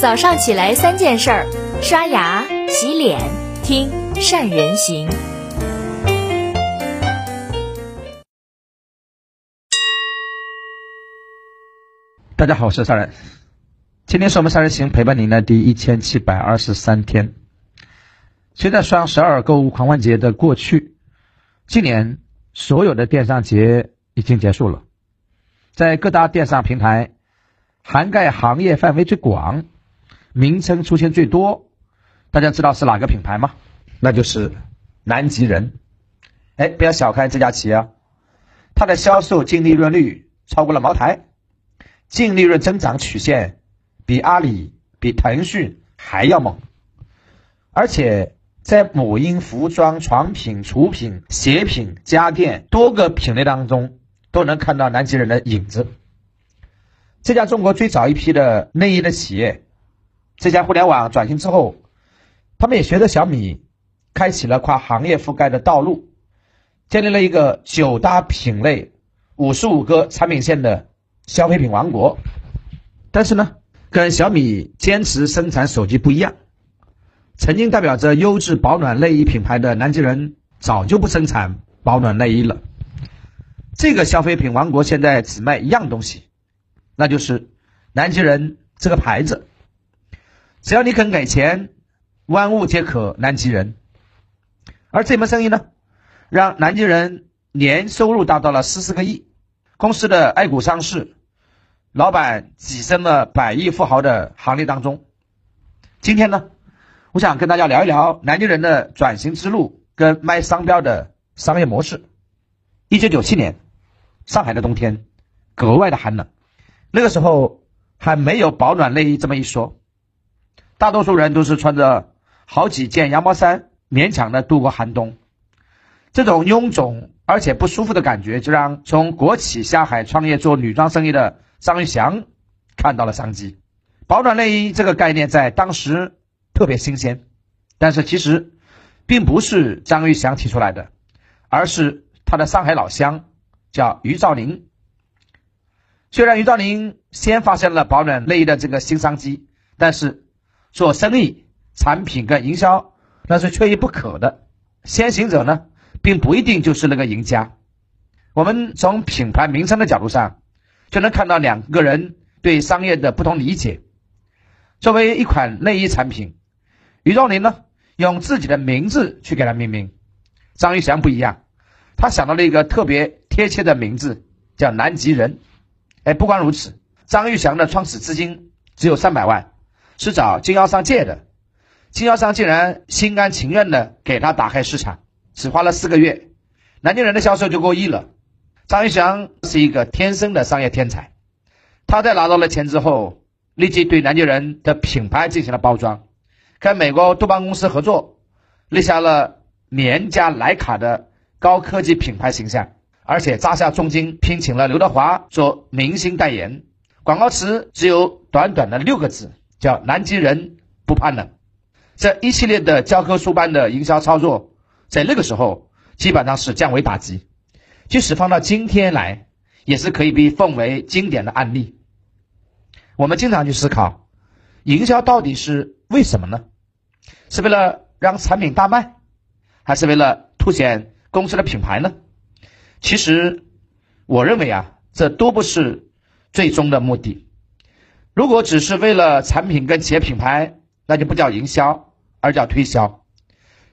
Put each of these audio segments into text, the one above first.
早上起来三件事儿：刷牙、洗脸、听善人行。大家好，我是善人。今天是我们善人行陪伴您的第一千七百二十三天。随着双十二购物狂欢节的过去，今年所有的电商节已经结束了。在各大电商平台，涵盖行业范围最广、名称出现最多，大家知道是哪个品牌吗？那就是南极人。哎，不要小看这家企业啊，它的销售净利润率超过了茅台，净利润增长曲线比阿里、比腾讯还要猛，而且在母婴、服装、床品、厨品、鞋品、家电多个品类当中。都能看到南极人的影子。这家中国最早一批的内衣的企业，这家互联网转型之后，他们也学着小米，开启了跨行业覆盖的道路，建立了一个九大品类、五十五个产品线的消费品王国。但是呢，跟小米坚持生产手机不一样，曾经代表着优质保暖内衣品牌的南极人，早就不生产保暖内衣了。这个消费品王国现在只卖一样东西，那就是南极人这个牌子。只要你肯给钱，万物皆可南极人。而这门生意呢，让南极人年收入达到了十四个亿，公司的 A 股上市，老板跻身了百亿富豪的行列当中。今天呢，我想跟大家聊一聊南极人的转型之路跟卖商标的商业模式。一九九七年。上海的冬天格外的寒冷，那个时候还没有保暖内衣这么一说，大多数人都是穿着好几件羊毛衫勉强的度过寒冬。这种臃肿而且不舒服的感觉，就让从国企下海创业做女装生意的张玉祥看到了商机。保暖内衣这个概念在当时特别新鲜，但是其实并不是张玉祥提出来的，而是他的上海老乡。叫于兆林。虽然于兆林先发现了保暖内衣的这个新商机，但是做生意、产品跟营销那是缺一不可的。先行者呢，并不一定就是那个赢家。我们从品牌名称的角度上，就能看到两个人对商业的不同理解。作为一款内衣产品，于兆林呢用自己的名字去给它命名，张玉祥不一样，他想到了一个特别。贴切的名字叫南极人，哎，不光如此，张玉祥的创始资金只有三百万，是找经销商借的，经销商竟然心甘情愿的给他打开市场，只花了四个月，南京人的销售就过亿了。张玉祥是一个天生的商业天才，他在拿到了钱之后，立即对南京人的品牌进行了包装，跟美国杜邦公司合作，立下了廉价莱卡的高科技品牌形象。而且砸下重金聘请了刘德华做明星代言，广告词只有短短的六个字，叫“南极人不怕冷”。这一系列的教科书般的营销操作，在那个时候基本上是降维打击，即使放到今天来，也是可以被奉为经典的案例。我们经常去思考，营销到底是为什么呢？是为了让产品大卖，还是为了凸显公司的品牌呢？其实，我认为啊，这都不是最终的目的。如果只是为了产品跟企业品牌，那就不叫营销，而叫推销。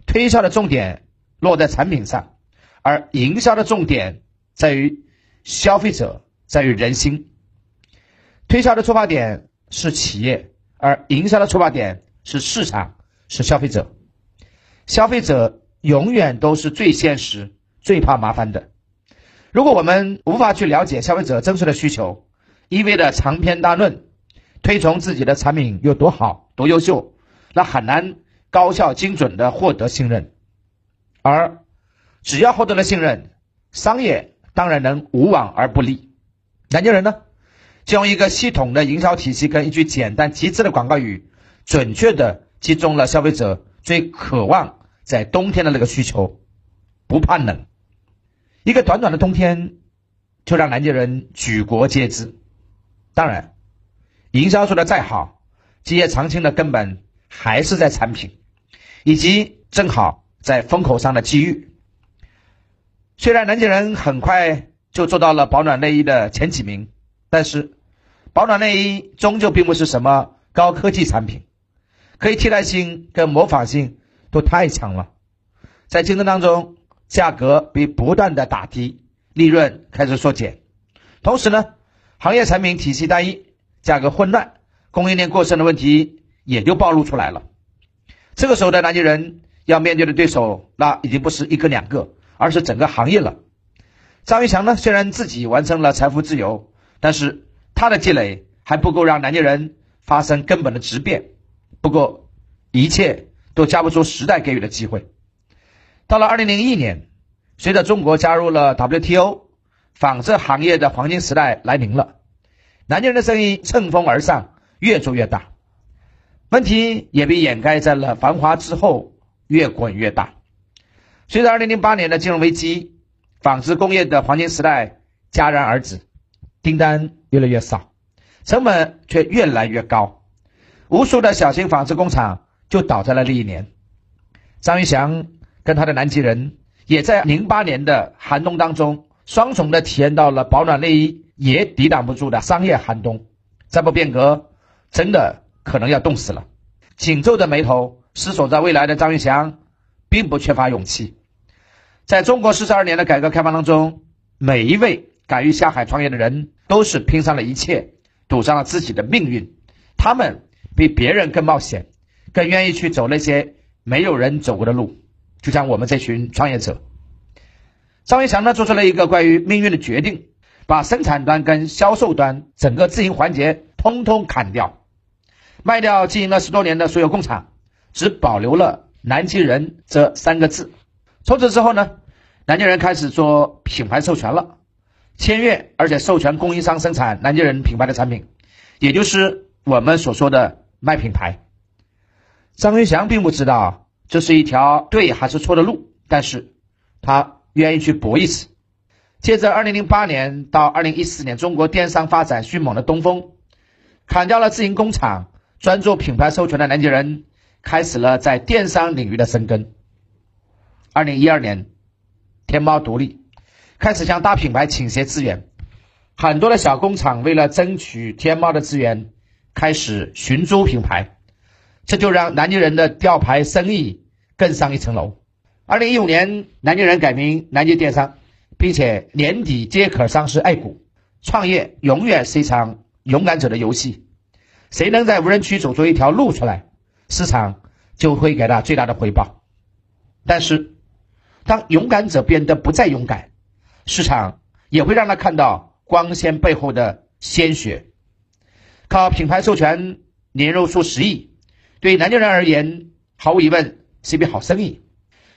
推销的重点落在产品上，而营销的重点在于消费者，在于人心。推销的出发点是企业，而营销的出发点是市场，是消费者。消费者永远都是最现实、最怕麻烦的。如果我们无法去了解消费者真实的需求，一味的长篇大论，推崇自己的产品有多好、多优秀，那很难高效精准的获得信任。而只要获得了信任，商业当然能无往而不利。南京人呢，就用一个系统的营销体系跟一句简单极致的广告语，准确的击中了消费者最渴望在冬天的那个需求：不怕冷。一个短短的冬天，就让南京人举国皆知。当然，营销做的再好，基业长青的根本还是在产品，以及正好在风口上的机遇。虽然南京人很快就做到了保暖内衣的前几名，但是保暖内衣终究并不是什么高科技产品，可以替代性跟模仿性都太强了，在竞争当中，价格被不断的打低，利润开始缩减，同时呢，行业产品体系单一，价格混乱，供应链过剩的问题也就暴露出来了。这个时候的南京人要面对的对手，那已经不是一个两个。而是整个行业了。张玉强呢，虽然自己完成了财富自由，但是他的积累还不够让南京人发生根本的质变。不过，一切都交不出时代给予的机会。到了二零零一年，随着中国加入了 WTO，纺织行业的黄金时代来临了。南京人的生意乘风而上，越做越大，问题也被掩盖在了繁华之后，越滚越大。随着2008年的金融危机，纺织工业的黄金时代戛然而止，订单越来越少，成本却越来越高，无数的小型纺织工厂就倒在了那一年。张玉祥跟他的南极人也在08年的寒冬当中，双重的体验到了保暖内衣也抵挡不住的商业寒冬。再不变革，真的可能要冻死了。紧皱的眉头，思索着未来的张玉祥。并不缺乏勇气，在中国四十二年的改革开放当中，每一位敢于下海创业的人，都是拼上了一切，赌上了自己的命运。他们比别人更冒险，更愿意去走那些没有人走过的路。就像我们这群创业者，张玉祥呢，做出了一个关于命运的决定，把生产端跟销售端整个自营环节通通砍掉，卖掉经营了十多年的所有工厂，只保留了。南京人这三个字，从此之后呢，南京人开始做品牌授权了，签约而且授权供应商生产南京人品牌的产品，也就是我们所说的卖品牌。张云祥并不知道这是一条对还是错的路，但是他愿意去搏一次。借着2008年到2014年中国电商发展迅猛的东风，砍掉了自营工厂，专注品牌授权的南京人。开始了在电商领域的深耕。二零一二年，天猫独立，开始向大品牌倾斜资源。很多的小工厂为了争取天猫的资源，开始寻租品牌，这就让南京人的吊牌生意更上一层楼。二零一五年，南京人改名南京电商，并且年底皆可上市 A 股。创业永远是一场勇敢者的游戏，谁能在无人区走出一条路出来？市场就会给他最大的回报，但是当勇敢者变得不再勇敢，市场也会让他看到光鲜背后的鲜血。靠品牌授权年入数十亿，对南京人而言，毫无疑问是一笔好生意。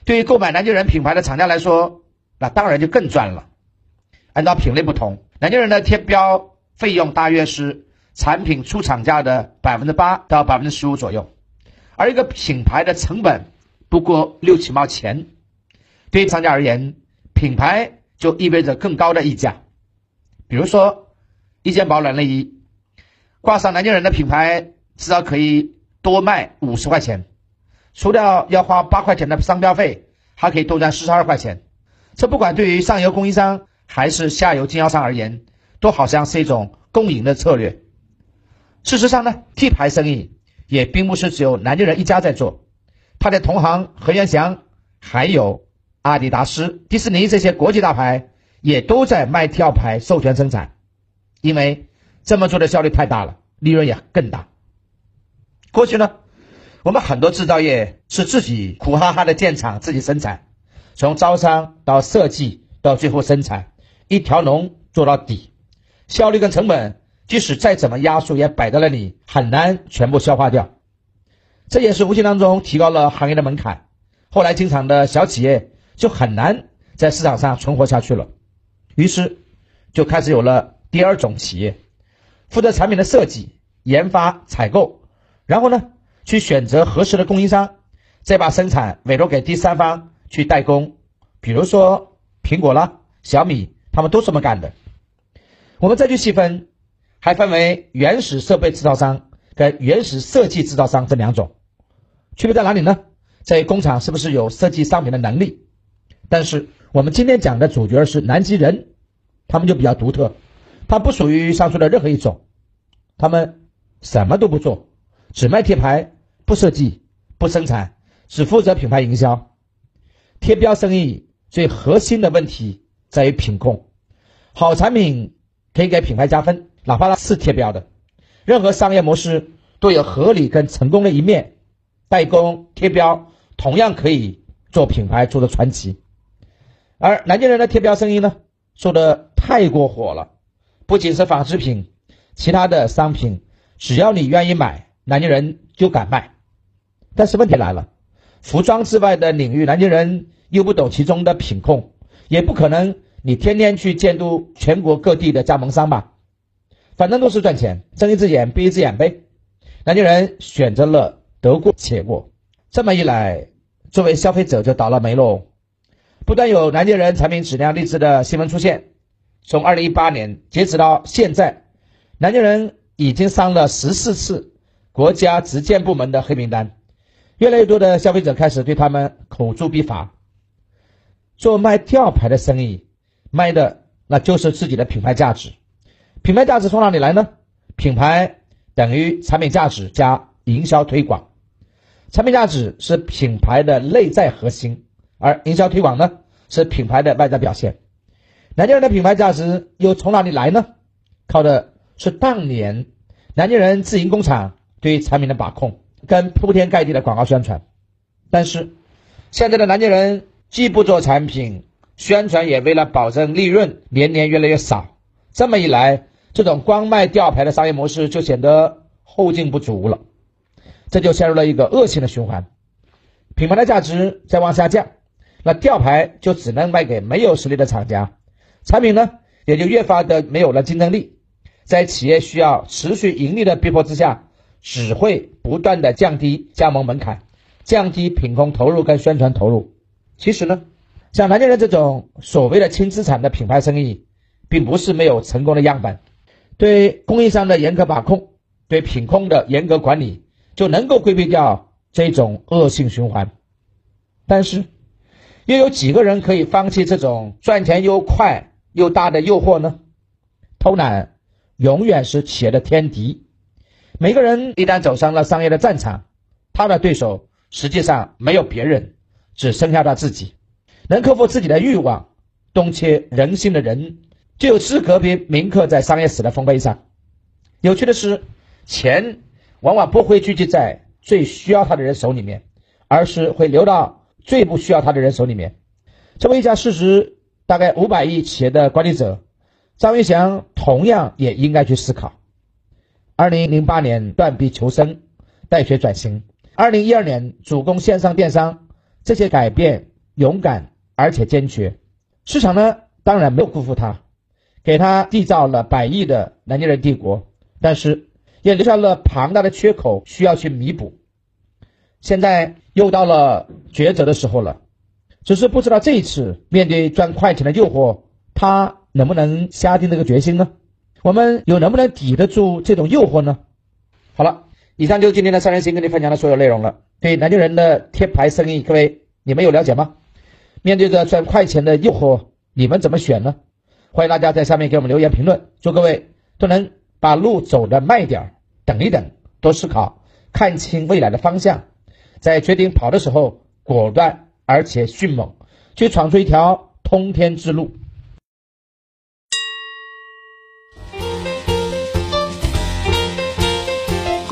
对于购买南京人品牌的厂家来说，那当然就更赚了。按照品类不同，南京人的贴标费用大约是产品出厂价的百分之八到百分之十五左右。而一个品牌的成本不过六七毛钱，对于商家而言，品牌就意味着更高的溢价。比如说，一件保暖内衣挂上南京人的品牌，至少可以多卖五十块钱，除掉要花八块钱的商标费，还可以多赚四十二块钱。这不管对于上游供应商还是下游经销商而言，都好像是一种共赢的策略。事实上呢，T 牌生意。也并不是只有南京人一家在做，他的同行何元祥，还有阿迪达斯、迪士尼这些国际大牌也都在卖跳牌授权生产，因为这么做的效率太大了，利润也更大。过去呢，我们很多制造业是自己苦哈哈的建厂自己生产，从招商到设计到最后生产，一条龙做到底，效率跟成本。即使再怎么压缩，也摆在那里，很难全部消化掉。这也是无形当中提高了行业的门槛。后来，经常的小企业就很难在市场上存活下去了。于是，就开始有了第二种企业，负责产品的设计、研发、采购，然后呢，去选择合适的供应商，再把生产委托给第三方去代工。比如说苹果啦、小米，他们都这么干的。我们再去细分。还分为原始设备制造商跟原始设计制造商这两种，区别在哪里呢？在工厂是不是有设计商品的能力？但是我们今天讲的主角是南极人，他们就比较独特，他不属于上述的任何一种，他们什么都不做，只卖贴牌，不设计，不生产，只负责品牌营销。贴标生意最核心的问题在于品控，好产品可以给品牌加分，哪怕它是贴标的。任何商业模式都有合理跟成功的一面，代工贴标同样可以做品牌做的传奇。而南京人的贴标生意呢，做的太过火了，不仅是纺织品，其他的商品只要你愿意买，南京人就敢卖。但是问题来了，服装之外的领域，南京人又不懂其中的品控，也不可能你天天去监督全国各地的加盟商吧。反正都是赚钱，睁一只眼闭一只眼呗。南京人选择了得过且过，这么一来，作为消费者就倒了霉喽。不断有南京人产品质量励志的新闻出现，从二零一八年截止到现在，南京人已经上了十四次国家质监部门的黑名单。越来越多的消费者开始对他们口诛笔伐。做卖吊牌的生意，卖的那就是自己的品牌价值。品牌价值从哪里来呢？品牌等于产品价值加营销推广，产品价值是品牌的内在核心，而营销推广呢是品牌的外在表现。南京人的品牌价值又从哪里来呢？靠的是当年南京人自营工厂对产品的把控跟铺天盖地的广告宣传。但是现在的南京人既不做产品宣传，也为了保证利润，年年越来越少。这么一来，这种光卖吊牌的商业模式就显得后劲不足了，这就陷入了一个恶性的循环，品牌的价值在往下降，那吊牌就只能卖给没有实力的厂家，产品呢也就越发的没有了竞争力，在企业需要持续盈利的逼迫之下，只会不断的降低加盟门槛，降低品控投入跟宣传投入。其实呢，像南京人这种所谓的轻资产的品牌生意，并不是没有成功的样本。对供应商的严格把控，对品控的严格管理，就能够规避掉这种恶性循环。但是，又有几个人可以放弃这种赚钱又快又大的诱惑呢？偷懒永远是企业的天敌。每个人一旦走上了商业的战场，他的对手实际上没有别人，只剩下他自己。能克服自己的欲望，洞切人心的人。就有资格被铭刻在商业史的丰碑上。有趣的是，钱往往不会聚集在最需要他的人手里面，而是会流到最不需要他的人手里面。作为一家市值大概五百亿企业的管理者，张云祥同样也应该去思考：二零零八年断臂求生，带血转型；二零一二年主攻线上电商，这些改变勇敢而且坚决。市场呢，当然没有辜负他。给他缔造了百亿的南京人帝国，但是也留下了庞大的缺口需要去弥补。现在又到了抉择的时候了，只是不知道这一次面对赚快钱的诱惑，他能不能下定这个决心呢？我们又能不能抵得住这种诱惑呢？好了，以上就是今天的三人行跟你分享的所有内容了。对南京人的贴牌生意，各位你们有了解吗？面对着赚快钱的诱惑，你们怎么选呢？欢迎大家在下面给我们留言评论，祝各位都能把路走得慢一点，等一等，多思考，看清未来的方向，在决定跑的时候果断而且迅猛，去闯出一条通天之路。